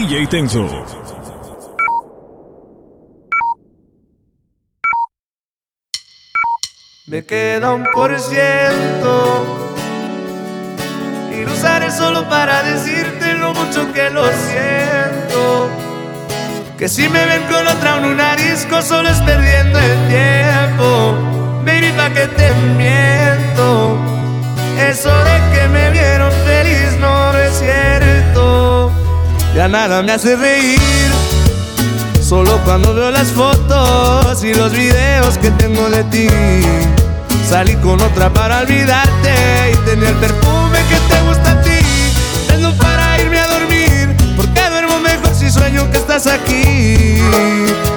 DJ Tenso. Me queda un por ciento y lo usaré solo para decirte lo mucho que lo siento. Que si me ven con otra en un disco solo es perdiendo el tiempo. Baby, pa' que te miento. Eso de que me vieron feliz no es cierto. Ya nada me hace reír. Solo cuando veo las fotos y los videos que tengo de ti. Salí con otra para olvidarte y tener perfume que te gusta a ti. Tengo para irme a dormir, porque duermo mejor si sueño que estás aquí.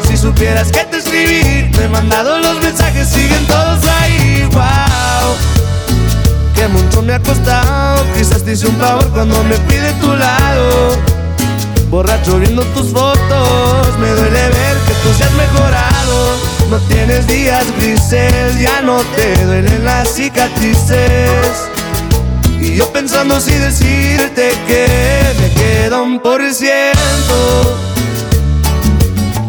Si supieras que te escribí, te he mandado los mensajes, siguen todos ahí. Wow, que mucho me ha costado. Quizás te hice un favor cuando me pide tu lado. Borracho viendo tus fotos, me duele ver que tú seas mejorado. No tienes días grises, ya no te duelen las cicatrices. Y yo pensando si decirte que me queda un por ciento.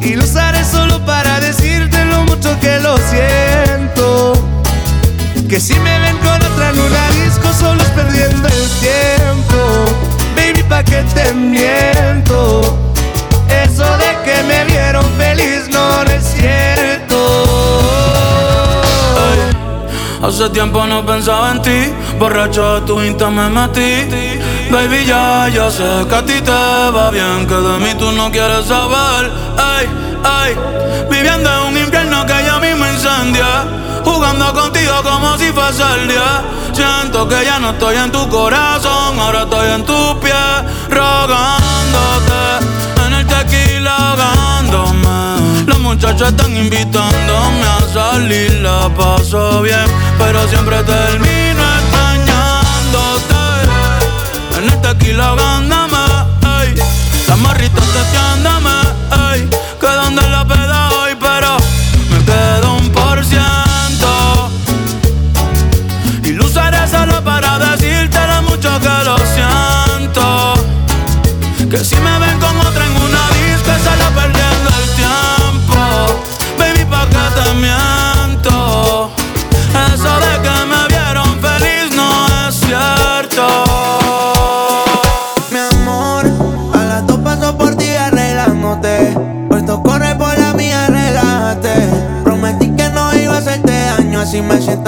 Y lo usaré solo para decirte lo mucho que lo siento. Que si me ven con otra en una disco, solo es perdiendo el tiempo. Pa' que te miento. Eso de que me vieron feliz no, no es cierto. Hace tiempo no pensaba en ti, borracho de tu insta me metí. Baby, ya, ya sé que a ti te va bien, que de mí tú no quieres saber. Ay, ay, viviendo en un infierno que ya mismo incendia. Como si fuese el día. Siento que ya no estoy en tu corazón, ahora estoy en tu pie, rogándote. En el tequila ahogándome. Los muchachos están invitándome a salir, la paso bien, pero siempre termino extrañándote. En el tequila ahogándome. Las morritas testeándome, así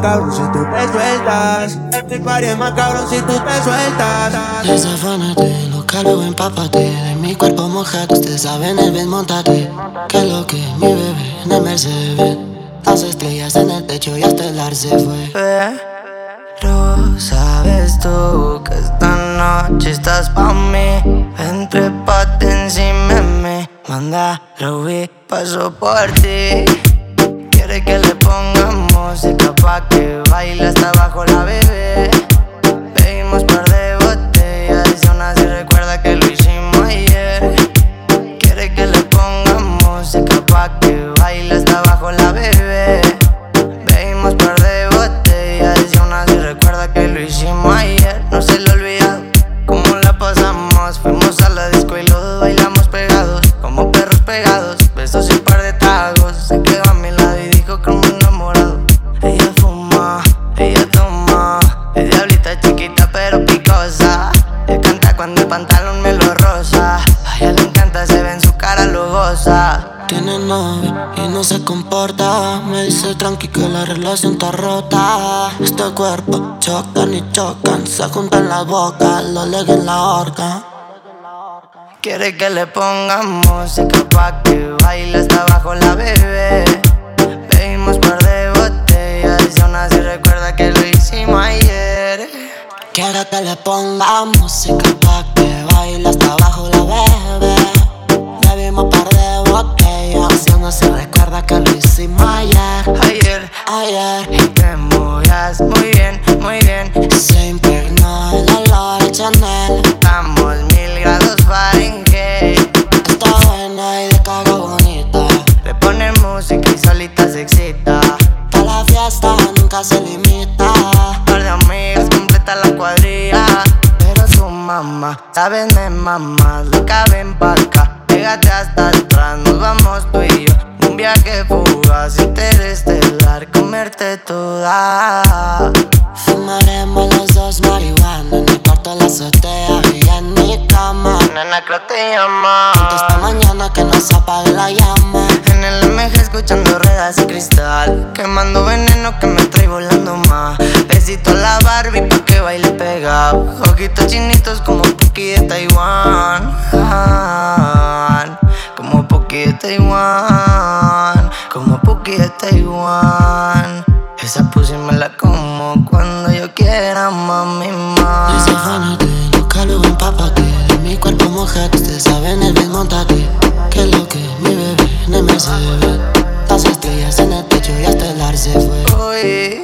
cabrón si tú te sueltas. El party es más cabrón si tú te sueltas. Desafánate, loca, luego empápate. De mi cuerpo mojado, usted sabe en el ven, montate. Que lo que mi bebé en el Mercedes. Las estrellas en el techo y hasta el ar se fue. Pero sabes tú que esta noche estás pa' mí. Ven, trépate encima de mí. Manda, Ruby, paso por ti. Quiere que le pongamos música pa' que baile hasta abajo la bebé Me dice tranqui que la relación está rota. Este cuerpo chocan y chocan. Se juntan las bocas, lo leguen en la horca. Quiere que le pongamos música pa' que baile hasta abajo la bebé. Bebimos par de botellas y aún así recuerda que lo hicimos ayer. Quiere que le pongamos música pa' que baile hasta abajo la bebé. Bebimos par de botellas y aún así recuerda ayer. Ayer, y te movías muy bien, muy bien. se impregnó el olor de Chanel. Estamos mil grados Fahrenheit. Está buena y de cara bonita. Le ponen música y solita se excita. Pa' la fiesta nunca se limita. Par de amigas completa la cuadrilla. Pero su mamá, sabes de mamá, le caben pa' acá. Pégate hasta atrás, nos vamos tú y yo. Viaje fugaz, interestelar, comerte toda. Fumaremos los dos marihuana en el cuarto de la azotea y en mi cama. Nena, creo te llama. Esta mañana que no se apague la llama. En el MG escuchando ruedas y cristal Quemando veneno que me trae volando más Besito a la Barbie pa' que baile pegado Ojitos chinitos como Puki de Taiwán Como Puki de Taiwán Como Puki de Taiwán Esa pussy me la como cuando yo quiera, mami, Dice más fanate, loca luego empápate. De mi cuerpo mojate, ustedes saben el bien montate. Que lo que mi bebé en el Mercedes. Las estrellas en el techo y hasta el ar se fue. Uy,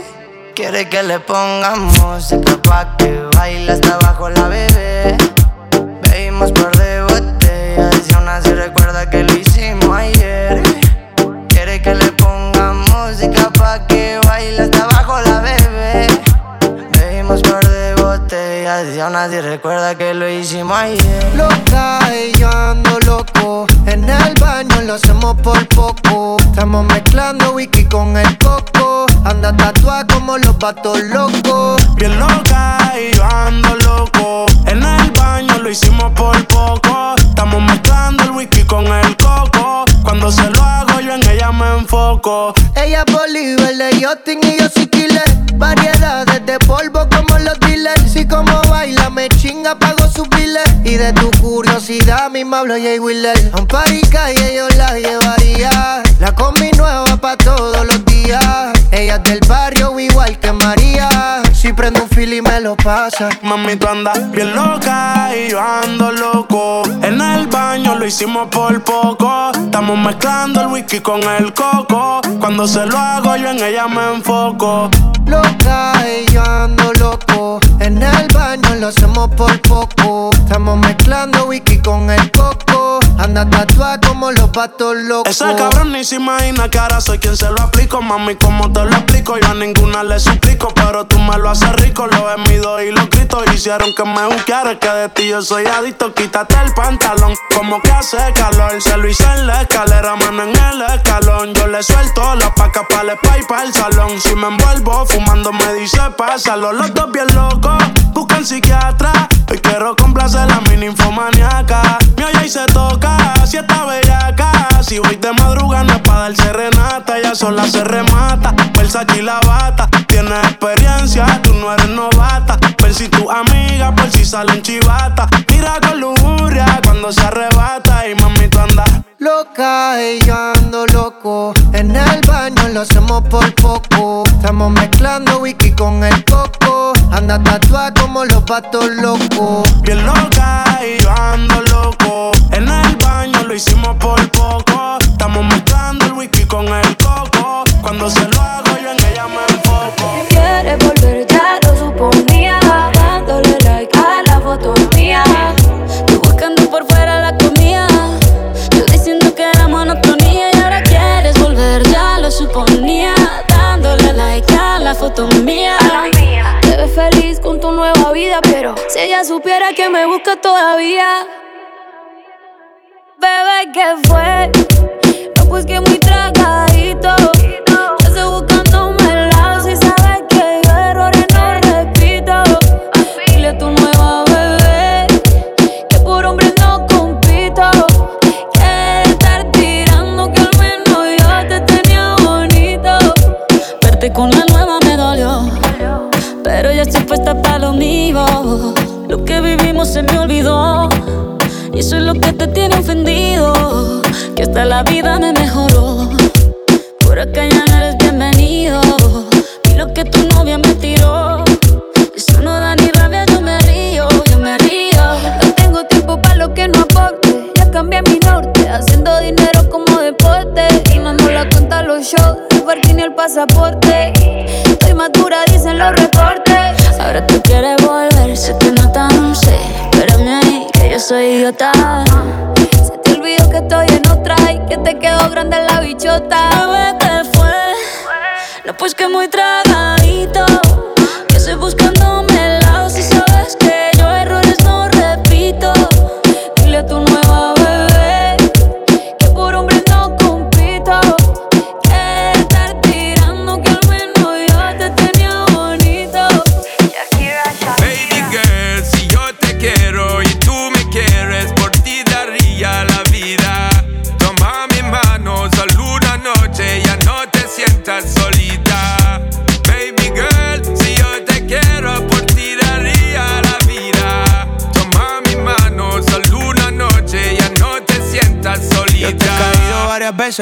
quiere que le pongamos música pa' que baile hasta abajo la bebé. Así recuerda que lo hicimos ayer. Loca y yo ando loco. En el baño lo hacemos por poco. Estamos mezclando whisky con el coco. Anda tatuada como los patos locos. Bien loca y yo ando loco. En el baño lo hicimos por poco. Estamos mezclando el whisky con el coco. Cuando se lo ella es Bolívar de Justin y yo soy killer. Variedades de polvo como los dealers. Si como baila me chinga, pago sus biles. Y de tu curiosidad misma hablo Jay Wheeler. A un party calle yo la llevaría. La combi nueva pa' todos los días. Ella es del barrio igual que María. Si prendo un fil y me lo pasa. Mami, tú andas bien loca y yo ando loco. En el baño lo hicimos por poco. Estamos mezclando el whisky con el coco. Cuando se lo hago, yo en ella me enfoco. Loca y yo ando loco. En el baño lo hacemos por poco. Estamos mezclando whisky con el coco. Anda tatuada como los patos locos. Ese cabrón ni se imagina que ahora soy quien se lo aplico. Mami, como te lo explico? Yo a ninguna le suplico. Pero tú me lo haces rico. Lo mido y lo grito. Hicieron que me buscara. Que de ti yo soy adicto. Quítate el pantalón. Como que hace calor. Se lo hice en la escalera, mano en el escalón. Le suelto la paca para el spa y para el salón. Si me envuelvo fumando, me dice pásalo. Los dos bien locos. Buscan psiquiatra. Hoy quiero complacer a mi ninfomaniaca. Me oye y se toca. Si está bellaca. Si voy de madrugada no es pa' dar serenata. Ya sola se remata. Versace y la bata. Tienes experiencia, tú no eres novata. Ver si tu amiga, por si salen chivata. Mira con lujuria cuando se arrebata. Y mami, tú andas. Loca y yo ando loco. En el baño lo hacemos por poco. Estamos mezclando whisky con el coco. Anda tatuada como los patos locos. Bien loca y yo ando loco. En el baño lo hicimos por poco. Estamos mezclando el whisky con el coco. Cuando se lo hago, yo en ella me enfoco. Quieres volver, ya lo suponía. Dándole like a la foto mía. Tú buscando por fuera la comida. Yo diciendo que era monotonía. Y ahora quieres volver, ya lo suponía. Dándole like a la foto mía. Te ves feliz con tu vida, pero si ella supiera que me busca todavía. Bebé, ¿qué fue? No, pues que muy tragadito. Ya estoy buscándome el lado si sabes que yo errores no repito. Dile a tu nueva bebé que por hombre no compito. Que estar tirando que al menos yo te tenía bonito. Verte con la Y eso es lo que te tiene ofendido. Que hasta la vida me mejoró. Por acá ya no eres bienvenido. Y lo que tu novia me tiró. Eso no da ni rabia, yo me río, yo me río. No tengo tiempo para lo que no aporte. Ya cambié mi norte, haciendo dinero como deporte. Y no la cuenta los shows, el parking el pasaporte. Soy idiota. Se te olvidó que estoy en otra y que te quedó grande la bichota. ¿qué fue? No, pues que muy tragadito.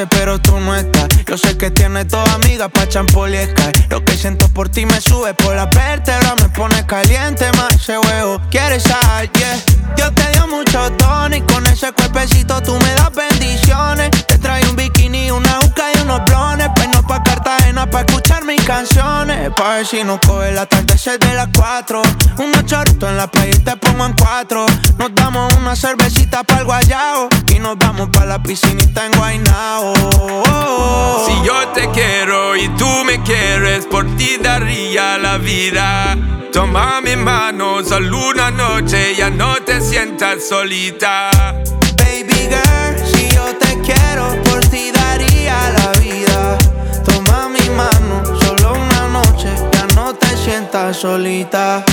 Pero tú no estás. Yo sé que tienes toda amiga pa' champol y Sky. Lo que siento por ti me sube por la vértebra, me pone caliente más ese huevo. ¿Quieres sal? Yeah. Yo te dio mucho tono y con ese cuerpecito tú me das bendiciones. Trae un bikini, una juca y unos blones. Pues no pa' Cartagena pa' escuchar mis canciones. Pa' ver si nos coge el atardecer de las cuatro. Unos chorritos en la playa y te pongo en cuatro. Nos damos una cervecita para el guayao. Y nos vamos pa' la piscinita en Guaynao. Si yo te quiero y tú me quieres, por ti daría la vida. Toma mi mano, solo una noche, ya no te sientas solita. Te solita.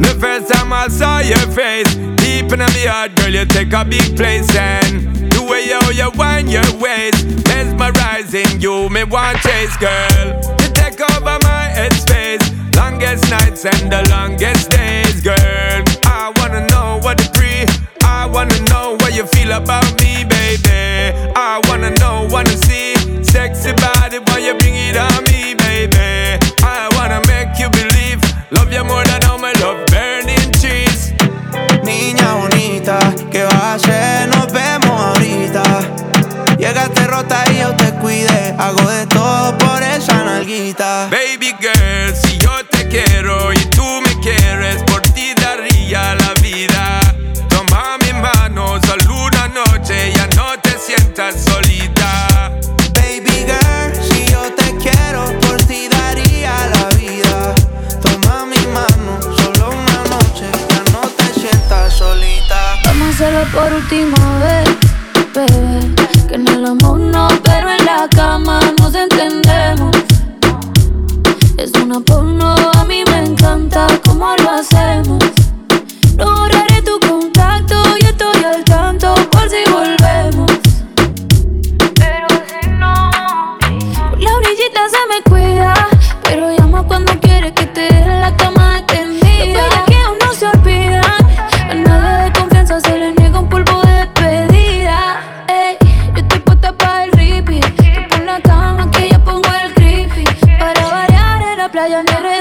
The first time I saw your face, deep in the heart, girl, you take a big place and the way how you wind your waist, mesmerizing you, me want chase, girl. You take over my headspace, longest nights and the longest days, girl. I wanna know what the pre, I wanna know what you feel about me, baby. I wanna know, wanna see, sexy body, why you bring it on me, Llegaste rota y yo te cuidé. Hago de todo por esa nalguita. Baby girl, si yo te quiero y tú me quieres, por ti daría la vida. Toma mi mano, solo una noche, ya no te sientas solita. Baby girl, si yo te quiero, por ti daría la vida. Toma mi mano, solo una noche, ya no te sientas solita. Vamos a hacerlo por última vez, bebé. Que en el amor no, pero en la cama nos entendemos. Es una porno, a mí me encanta cómo lo hacemos. Playa en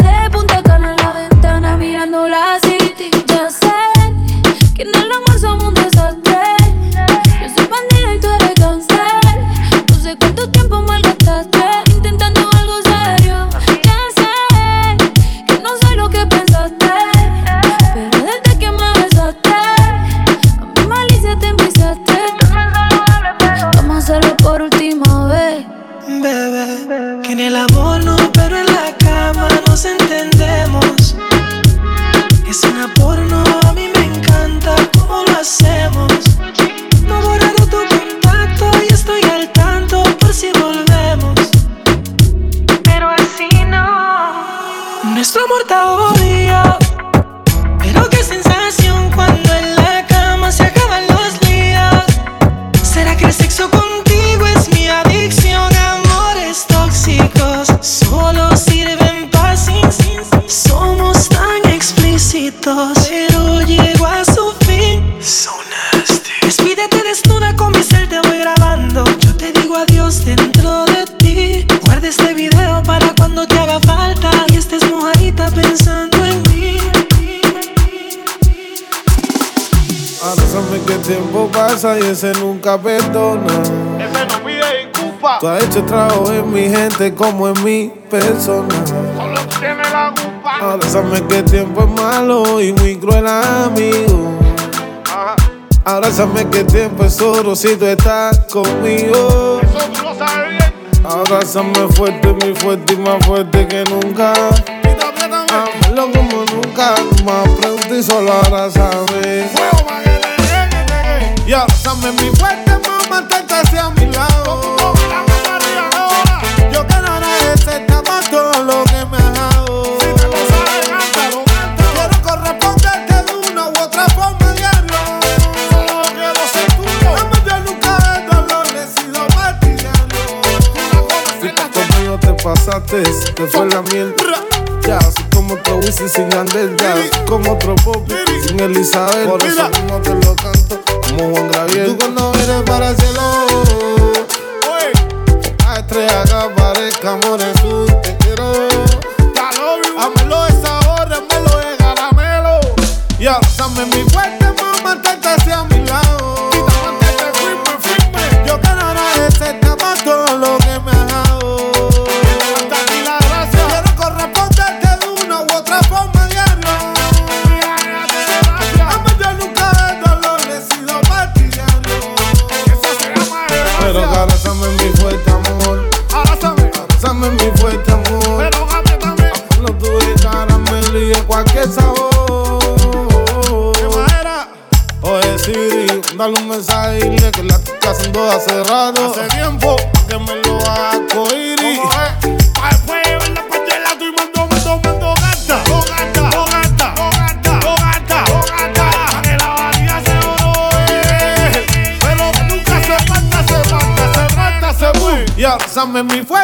ese nunca perdona. Ese no pide disculpa. Tú has hecho trabajo en mi gente como en mi persona. Solo tiene la culpa. Ahora sabes que el tiempo es malo y muy cruel amigo. Ahora sabes que el tiempo es oro si tú estás conmigo. Eso tú lo sabes bien. Fuerte, muy fuerte y más fuerte que nunca. Y también también. Amalo como nunca, más pronto y solo sabes. Fuego Y mi fuerte, más mantente hacia mi lado. Yo quiero agradecerte por todo lo que me has dado. Si lo. Quiero corresponderte de una u otra forma diario. Solo quiero ser tuyo. Amor, yo nunca de dolor he sido. Una cosa Conmigo te pasaste, te fue la miel. Ya, soy como otro Wisin sin Andel, ya, como otro pop sin Elizabeth. Por eso mismo te lo canto como Juan Gabriel. Tú cuando vienes para el cielo, Oye, la estrella que aparezca, amor en su te quiero. Amelo de sabor, amelo de caramelo. Ya, dame mi fuerte, Y abrázame mi fuerte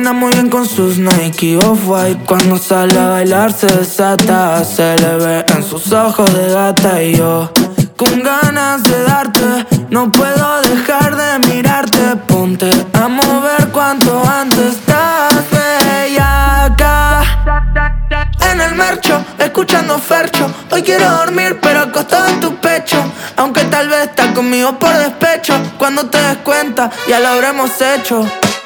Combina muy bien con sus Nike Off-White Cuando sale a bailar se desata Se le ve en sus ojos de gata Y yo con ganas de darte No puedo dejar de mirarte Ponte a mover cuanto antes Estás bellaca en el marcho, escuchando Fercho. Hoy quiero dormir, pero acostado en tu pecho. Aunque tal vez estás conmigo por despecho. Cuando te des cuenta, ya lo habremos hecho.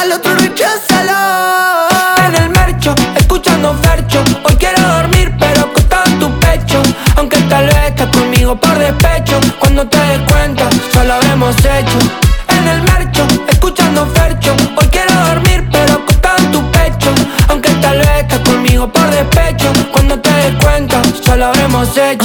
al otro recházalo. En el mercho, escuchando fercho. Hoy quiero dormir, pero acostado en tu pecho. Aunque tal vez estás conmigo por despecho. Cuando te des cuenta, solo lo hemos hecho. En el mercho, escuchando fercho. Hoy quiero dormir, pero acostado en tu pecho. Aunque tal vez estás conmigo por despecho. Cuando te des cuenta, ya lo hemos hecho.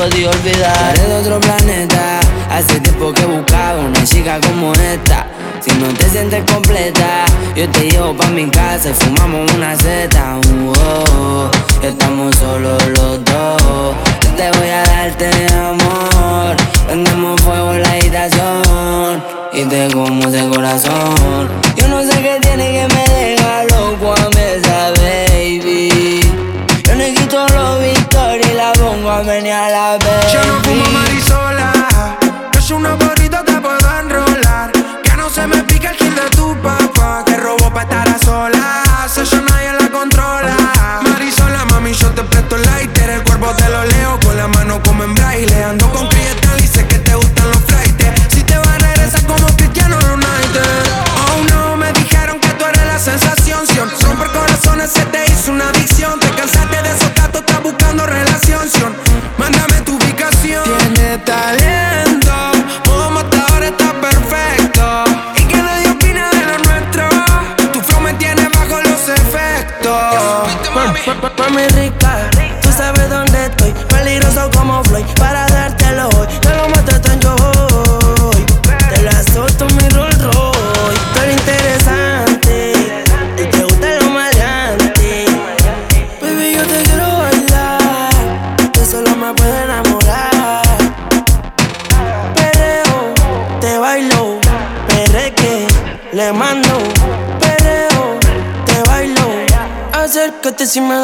podía olvidar. Eres de otro planeta, hace tiempo que buscaba una chica como esta. Si no te sientes completa, yo te llevo pa' mi casa y fumamos una seta. -oh, estamos solos los dos. Yo te voy a darte amor. Prendemos fuego en la habitación y te como de corazón. Yo no sé qué tiene que me deja loco a mesa, baby. Seguito los Victoria y la pongo a menear a la vez. Yo no fumo marisola, yo soy una borrita te puedo enrolar. Que no se me pica el kill de tu papá, que robo para estar a sola, solas. Eso nadie la controla. Marisola, mami, yo te presto el lighter, el cuerpo te lo leo con la mano como en braille. Ando con cristal y sé que te gustan los flightes. Si te vas a regresar como Cristiano Ronaldo. Oh no, me dijeron que tú eres la sensación, si romper corazones se te hizo una adicción. Mándame tu ubicación. Tiene talento, como hasta ahora está perfecto. Y que nadie opina de lo nuestro. Tu flow me tiene bajo los efectos. Mami, mami rica, tú sabes dónde estoy. Peligroso como Floyd. encima.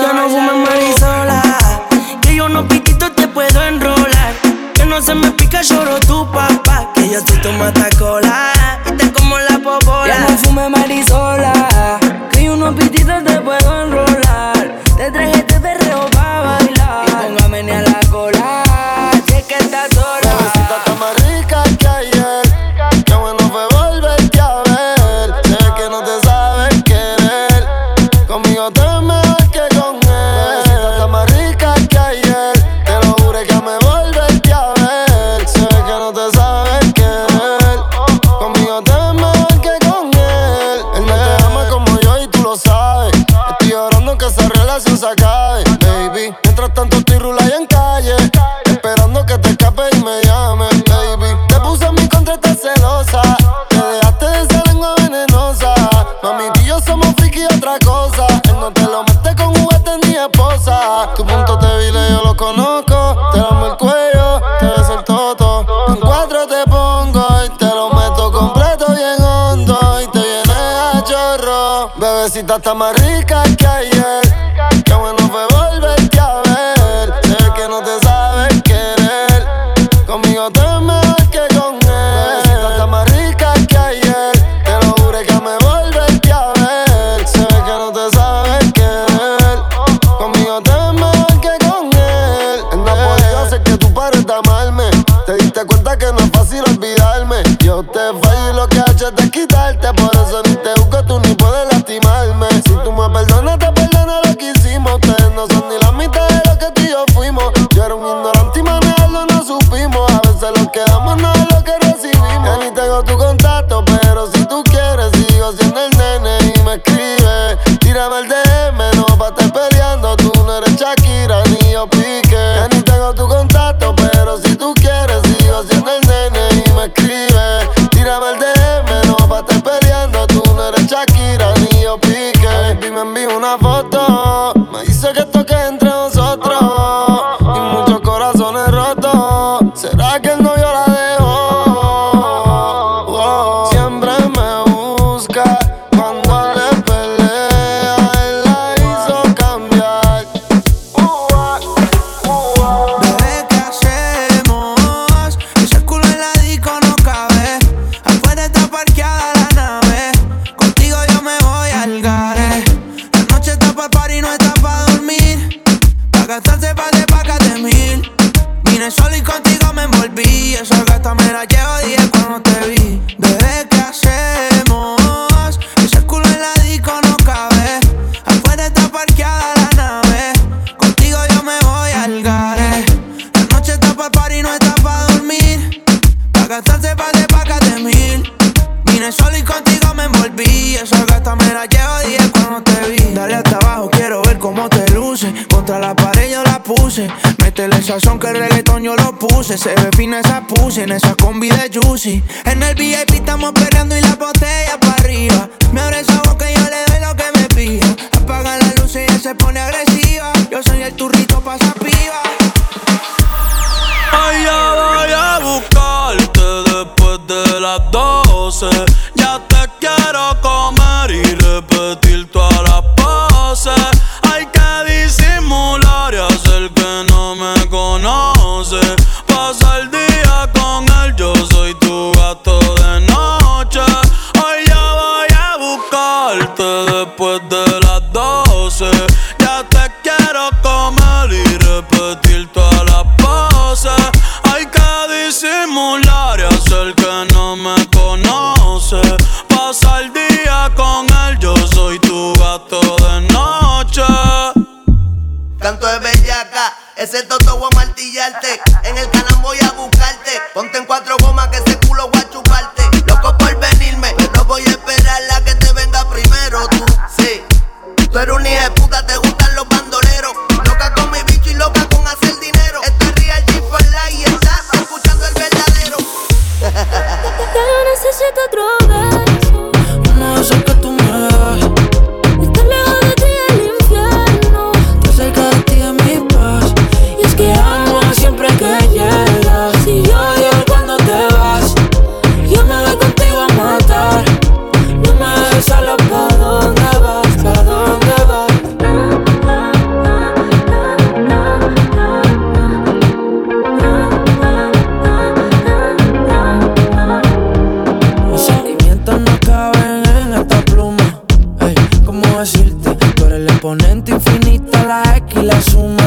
noches de quitarte por luce. Contra la pared yo la puse. Métele sazón que el reggaetón yo lo puse. Se ve fina esa puse en esa combi de Juicy. En el VIP estamos peleando y la botella para arriba. Me abre esa boca y yo le doy lo que me pida. Apaga las luces y ella se pone agresiva. Yo soy el turrito pa' esa piba. Allá voy a buscarte después de las 12 Ese toto voy a martillarte. En el canal voy a buscarte. Ponte en cuatro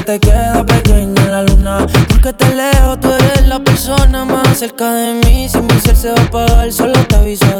te queda pequeña la luna. Porque te leo, tú eres la persona más cerca de mí. Si mi ser se va a apagar, solo te aviso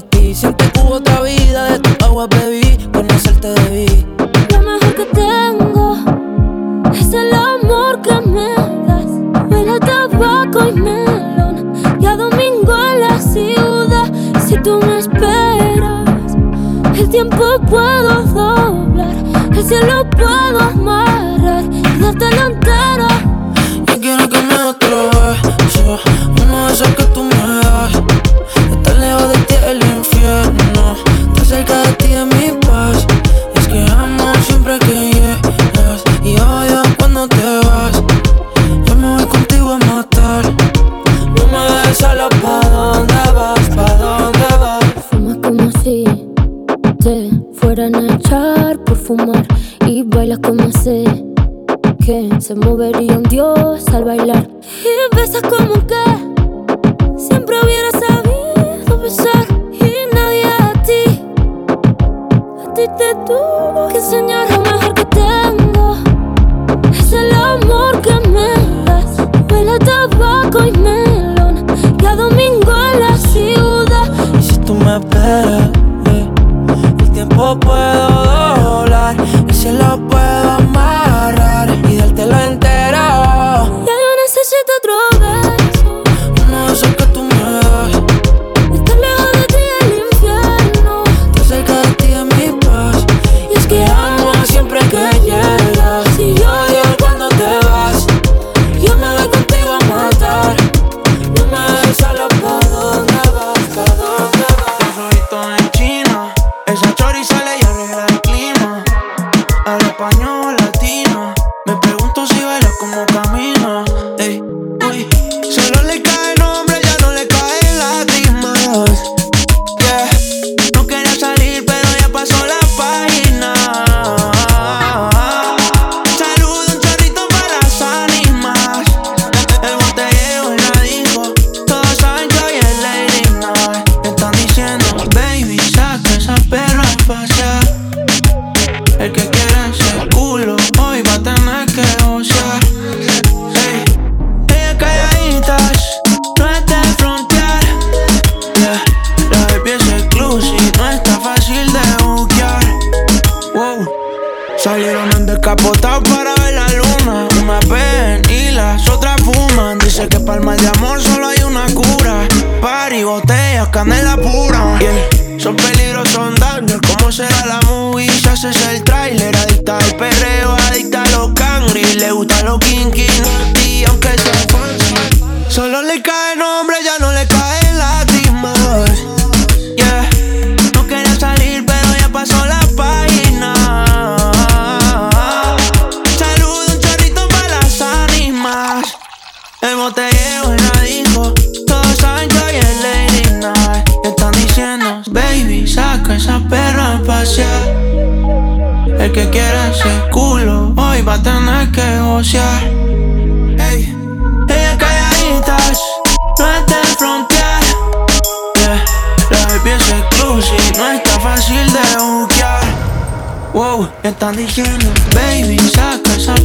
están diciendo, baby, saca esa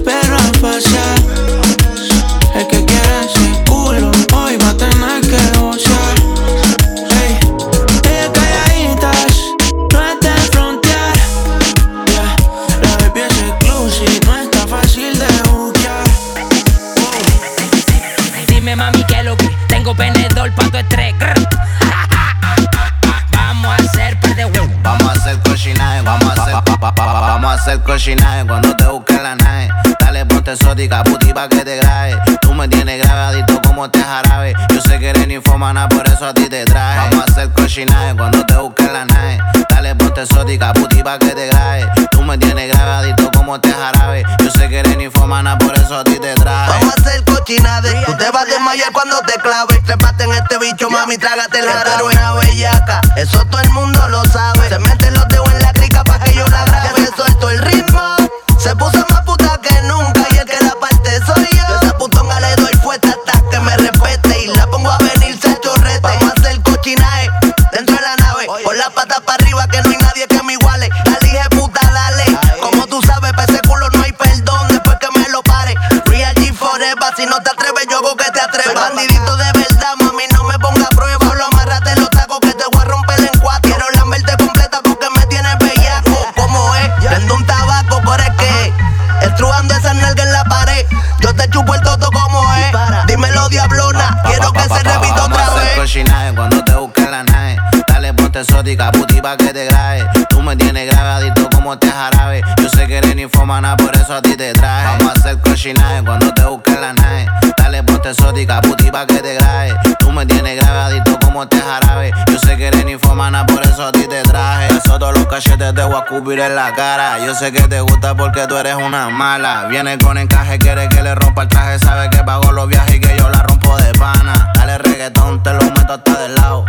cochinaje cuando te busque la nave. Dale ponte exótica, puti pa' que te grabe. Tú me tienes grabadito como este jarabe. Yo sé que eres ninfomana, por eso a ti te traje. Vamos a hacer cochinaje cuando te busque la nave. Dale ponte exótica, puti pa' que te grabe. Tú me tienes grabadito como este jarabe. Yo sé que eres ninfomana, por eso a ti te traje. Vamos a hacer cochinade. Tú te vas a desmayar cuando te clave. Trepate en este bicho, mami, trágate el jarabe. Una bellaca, eso todo el exótica, puti pa' que te grabe. Tú me tienes grabadito como este jarabe. Yo sé que eres ninfomana, por eso a ti te traje. Vamos a hacer cochinaje cuando te busque la nave. Dale ponte exótica, puti pa' que te grabe. Tú me tienes grabadito como este jarabe. Yo sé que eres ninfomana, por eso a ti te traje. Eso todos los cachetes te voy a escupir en la cara. Yo sé que te gusta porque tú eres una mala. Viene con encaje, quiere que le rompa el traje. Sabe que pago los viajes y que yo la rompo de pana. Dale reggaetón, te lo meto hasta del lado.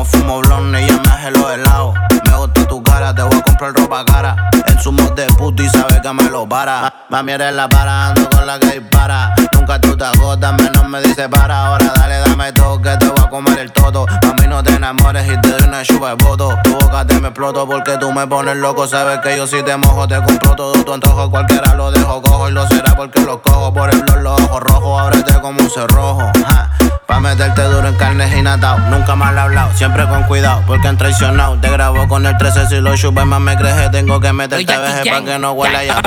Como fumo blonde ya me hace los helados. Me gusta tu cara, te voy a comprar ropa cara. En su de puto y sabe que me lo para. Ma- Mami, eres la para, ando con la que dispara. Nunca tú te agotas, menos me dice para. Ahora dale, dame todo, que te voy a comer el todo. Mami, no te enamores y te doy una chupa de voto. Tu boca te me exploto porque tú me pones loco. Sabes que yo si te mojo, te compro todo tu antojo. Cualquiera lo dejo cojo y lo será porque lo cojo. Por el blog, los ojos rojos, ábrete como un cerrojo. Ja. Pa' meterte duro en carnes y natao. Nunca mal hablado, siempre con cuidado, porque han traicionado. Te grabo con el 13 si lo chupas más me creje. Tengo que meterte veje pa' que no huela ya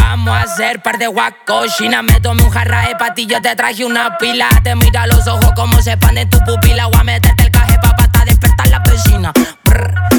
Vamos a hacer par de guacochina. Me tomé un jarra de patillo, te traje una pila. Te mira los ojos como se expanden tu pupila. Voy a meterte el caje pa' hasta despertar la vecina.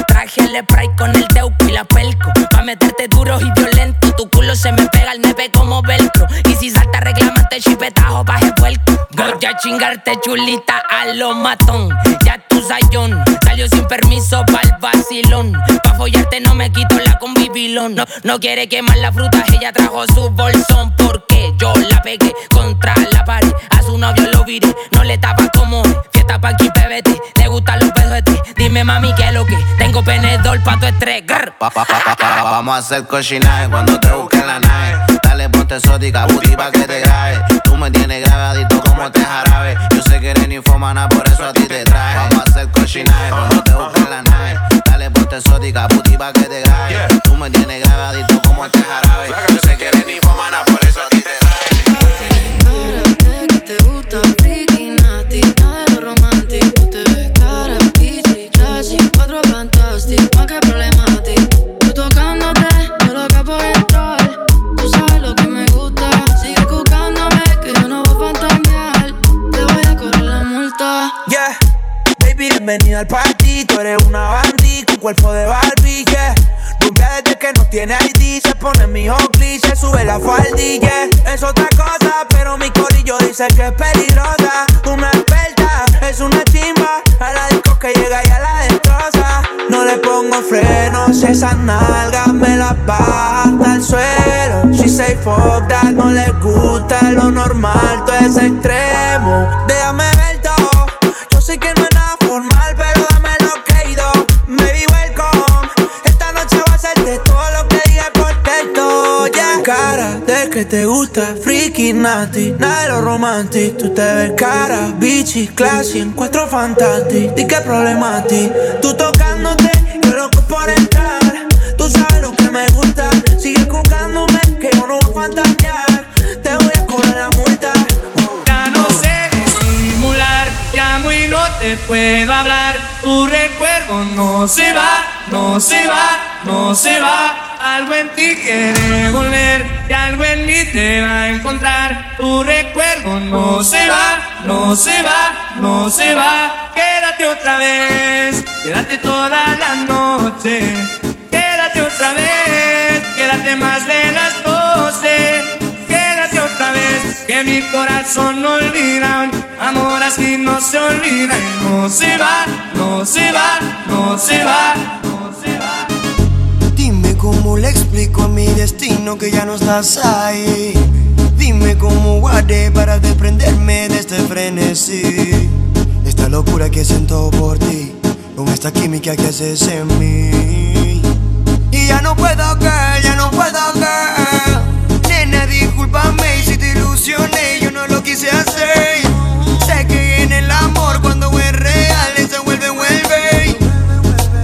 Traje el spray con el teuco y la pelco. Pa' meterte duro y violento. Tu culo se me pega al nepe como velcro. Y si salta, reclamate chipetajo pa' vuelco. Voy a chingarte chulita a lo matón. Ya salió sin permiso pa'l vacilón. Pa' follarte no me quito la convivilón. No, no quiere quemar la fruta, ella trajo su bolsón. Porque yo la pegué contra la pared. A su novio lo viré, no le tapa como es. Fiesta pa' aquí, pebete, le gustan los pedotes. Dime mami que lo que tengo penedor pa' tu estrés. Pa, pa, pa, pa, pa, vamos a hacer cochinaje cuando te busque la nave. Dale ponte exótica, puti pa' que te grabe. Me tienes grabadito como este jarabe. Yo sé que eres ninfomana, por eso a ti te traje. Vamos a hacer cochinaje cuando te busque la nave. Dale ponte exótica, puti pa' que te grabe. Tú me tienes grabadito como baby, bienvenida al party. Tú eres una bandit con cuerpo de Barbie, yeah. Desde que no tiene ID, se pone mi Oakley, se sube la faldilla. Es otra cosa, pero mi corillo dice que es peligrosa. Una experta, es una chimba. A la disco que llega y a la destroza. No le pongo frenos, esas nalgas me las baja hasta el suelo. She say fuck that, no le gusta lo normal, todo es extremo. Déjame que te gusta, freaky, nasty. Nada de lo romantic. Tú te ves cara, bitchy, classy. Encuentro fantastic. Di que problema a ti. Tú tocándote, yo loco por entrar. Tú sabes lo que me gusta. Sigue buscándome, que yo no voy a fantasear. Te voy a cobrar la multa. Ya no sé disimular, llamo y no te puedo hablar. Tu recuerdo no se va, no se va, no se va. Algo en ti quiere volver y algo en mí te va a encontrar. Tu recuerdo no se va, no se va, no se va. Quédate otra vez, quédate toda la noche. Quédate otra vez, quédate más de las doce. Otra vez, que mi corazón no olvida. Amor así no se olvida y no se va, no se va, no se va, no se va. Dime cómo le explico a mi destino que ya no estás ahí. Dime cómo guardé para desprenderme de este frenesí. Esta locura que siento por ti, con esta química que haces en mí. Y ya no puedo caer, ya no puedo yo no lo quise hacer. Sé que en el amor cuando es real se vuelve, vuelve.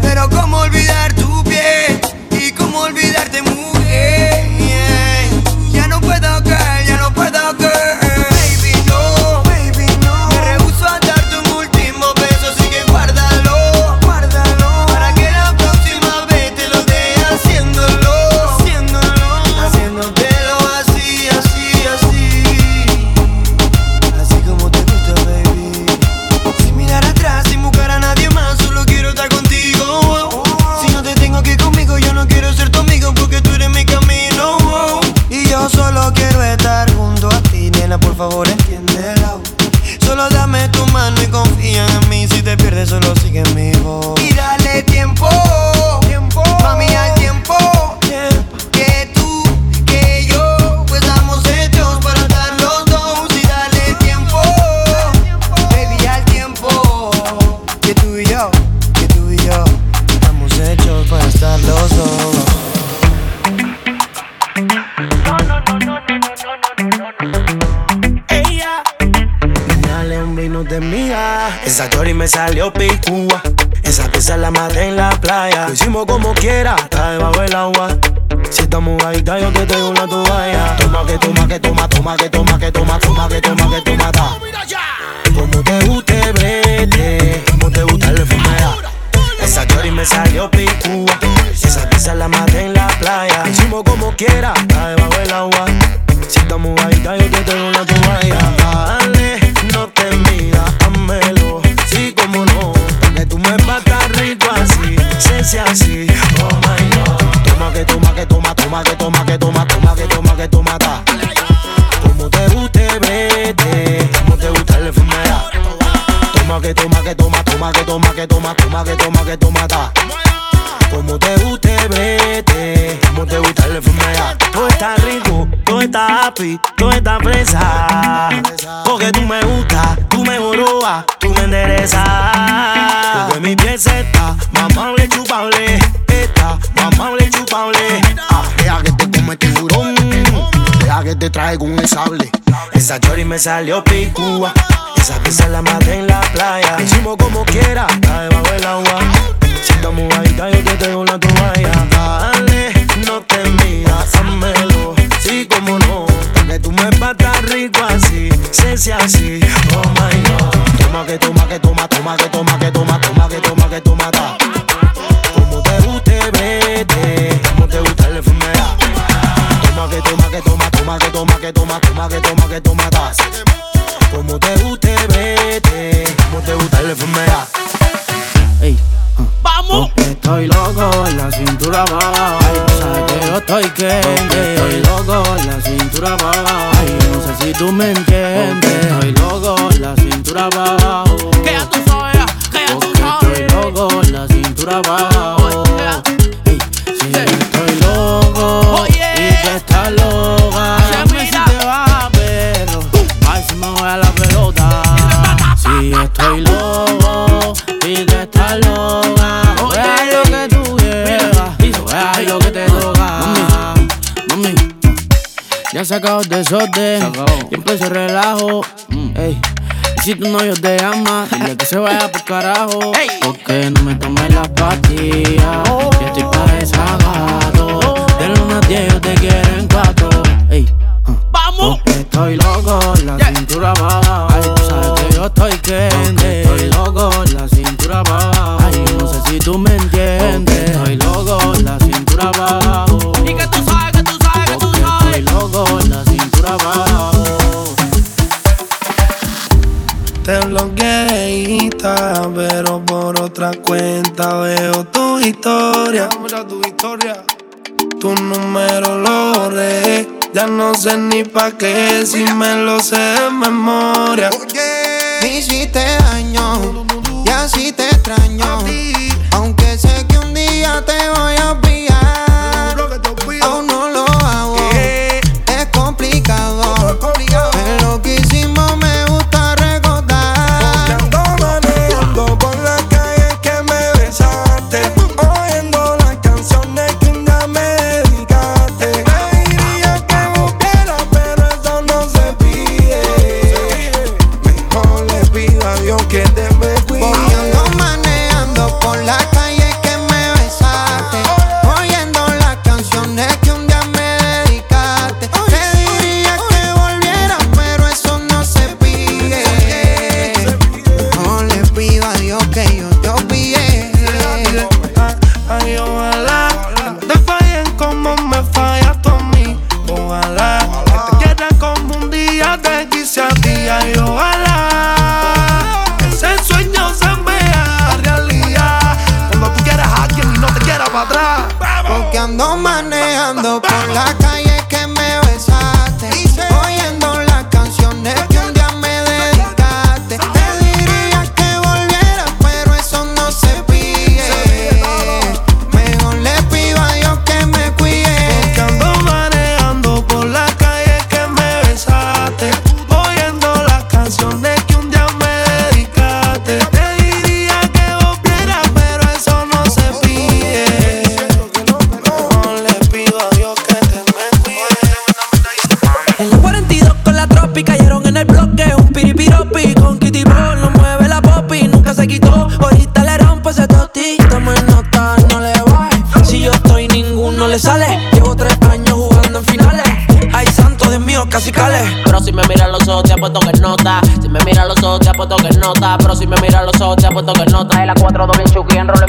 Pero cómo olvidar tu piel y cómo olvidarte mujer. Y yo, que tú y yo, estamos hechos para estar los dos. Ella, dale un vino de mía. Esa tori me salió picúa. Esa pieza la maté en la playa. Lo hicimos como quiera, está debajo del agua. Si estamos mojadita, yo te traigo una toalla. Toma que toma, que toma, toma, que toma, que toma, toma, que toma, que toma, ta. Como te guste, vete. Te gusta el fumea. Esa tori me salió picúa. Esa pieza la maté en la playa. Hicimos como quiera, está debajo del agua. Si estamos mojadita, yo te traigo una toalla. Dale, no te midas, házmelo. Sí, como no. Que tú me batas rico así, sense así. Oh my god. Toma que toma, que toma, toma, que toma, que toma, toma, que toma, que toma, ta. Que toma, que toma, toma, que toma, que toma, toma, que toma, que toma, ta. Como te guste, vete. Como te gusta la enfermedad. Todo está rico, todo está happy, todo está fresa. Porque tú me gustas, tú me jorobas, tú me enderezas. Porque mi piel está mamable, chupable. Está mamable, chupable. Ah, deja que te come tiburón. Deja que te con el sable. Esa chori me salió picúa. Esa pizza la maté en la playa. Hicimos como quiera, está bajo el agua. Si estás mojadita, yo te tengo una toalla. Dale, no te miras, házmelo. Sí, como no. Que tú me patas rico así, sé si así. Oh my god. Toma que toma que toma, toma que toma que toma, toma que toma que toma. Ta. Como te guste, vete. Como te gusta el enfermedad. Toma que toma que toma, toma que toma que toma, toma que toma que toma. Como te guste, vete. Como te gusta la enfermera. Ey, vamos. Estoy loco la cintura va. Ay, no sabes que yo estoy que estoy loco la cintura va. Ay, no sé si tú me entiendes. Porque estoy loco la cintura va. besote. Siempre se relajo. Mm. Ey. Y si tu novio te ama, dile que se vaya por carajo. Porque no me tomes la pastillas pa' qué si me lo sé.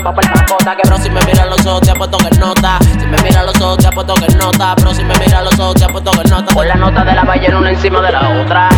Que bro, si me mira los ojos, te apuesto que nota. Si me mira los ojos, te apuesto que nota. Bro, si me mira los ojos, te apuesto que nota. Con la nota de la ballena una encima de la otra.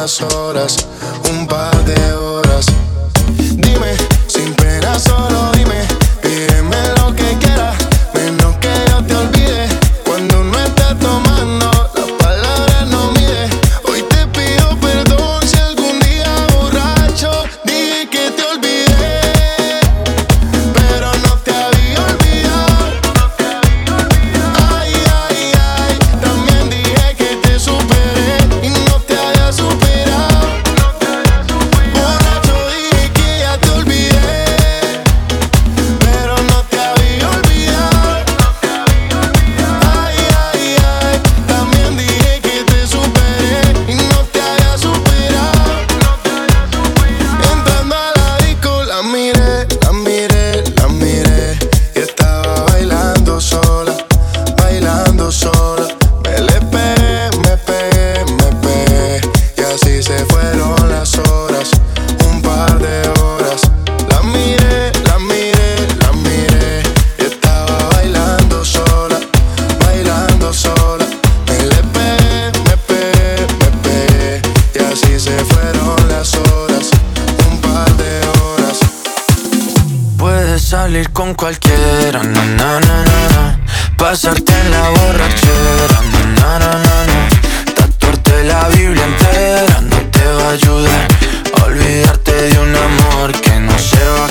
las horas. salir con cualquiera, na, na, na, na, Pasarte en la borrachera, na, na, na, na, Tatuarte la Biblia entera no te va a ayudar. Olvidarte de un amor que no se va a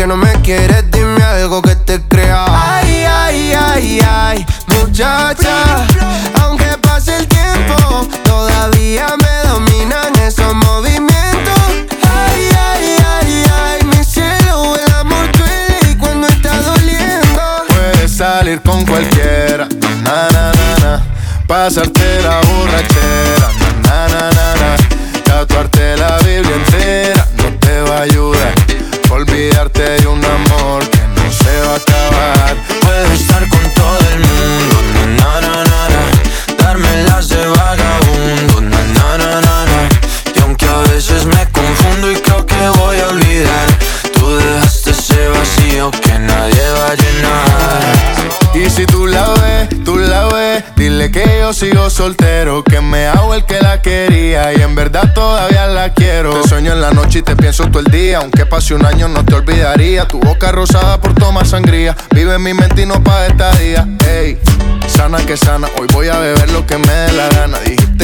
que no me quieres, soltero, que me hago el que la quería y en verdad todavía la quiero. Te sueño en la noche y te pienso todo el día, aunque pase un año no te olvidaría. Tu boca rosada por tomar sangría, vive mi mente y no pa' esta día. Ey, sana que sana, hoy voy a beber lo que me dé la gana.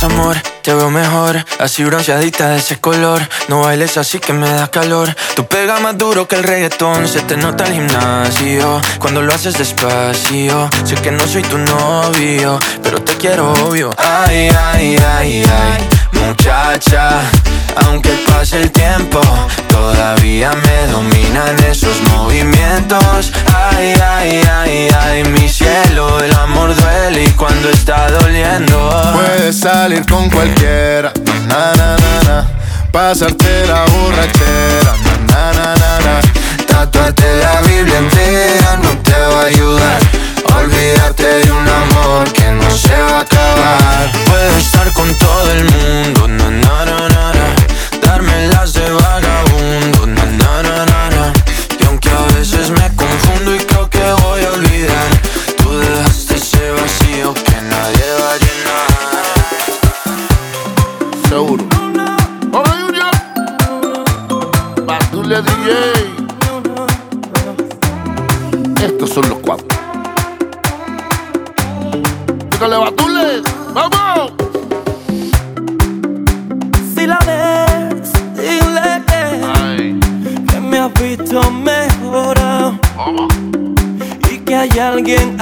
¿Cómo estás, amor? Te veo mejor, así bronceadita de ese color. No bailes así que me da calor. Tu pega más duro que el reggaetón, se te nota el gimnasio. Cuando lo haces despacio, sé que no soy tu novio, pero te quiero obvio. Ay, ay, ay, ay, muchacha. Aunque pase el tiempo, todavía me dominan esos movimientos. Ay, ay, ay, ay, mi cielo, el amor duele y cuando está doliendo. Puedes salir con cualquiera, na na na na. Pasarte la borrachera, na na na na. Tatuarte la Biblia entera no te va a ayudar. Olvídate de un amor que no se va a acabar. Puedo estar con todo el mundo, na na na na na. Darme las de vagabundo, na na na na na. Y aunque a veces me confundo y creo que voy a olvidar, tú dejaste ese vacío que nadie va a llenar. Seguro. Hola Junior. Batule DJ. Estos son los cuatro. Dígale Batule. ¡Vamos! Hay alguien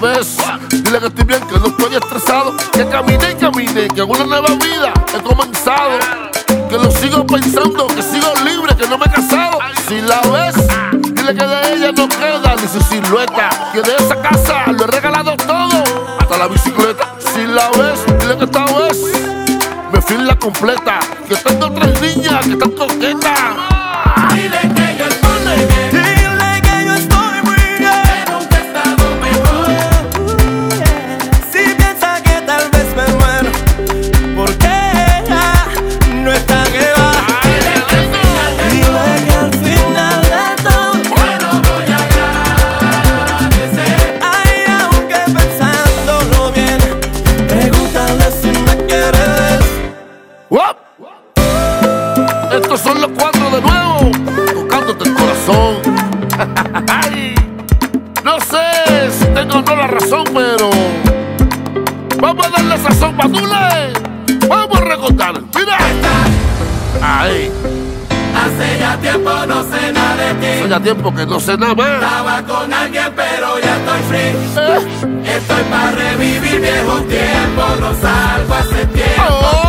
ves, dile que estoy bien, que no estoy estresado. Que caminé y caminé, que una nueva vida he comenzado. Que lo sigo pensando, que sigo libre, que no me he casado. Si la ves, dile que de ella no queda ni su silueta. Que de esa casa lo he regalado todo, hasta la bicicleta. Si la ves, dile que esta vez me fui la completa. Que tengo tres niñas que están coquetas. tiempo que no sé nada. Estaba con alguien, pero ya estoy free. Ah. Estoy para revivir viejos tiempos, no salgo hace tiempo. Oh.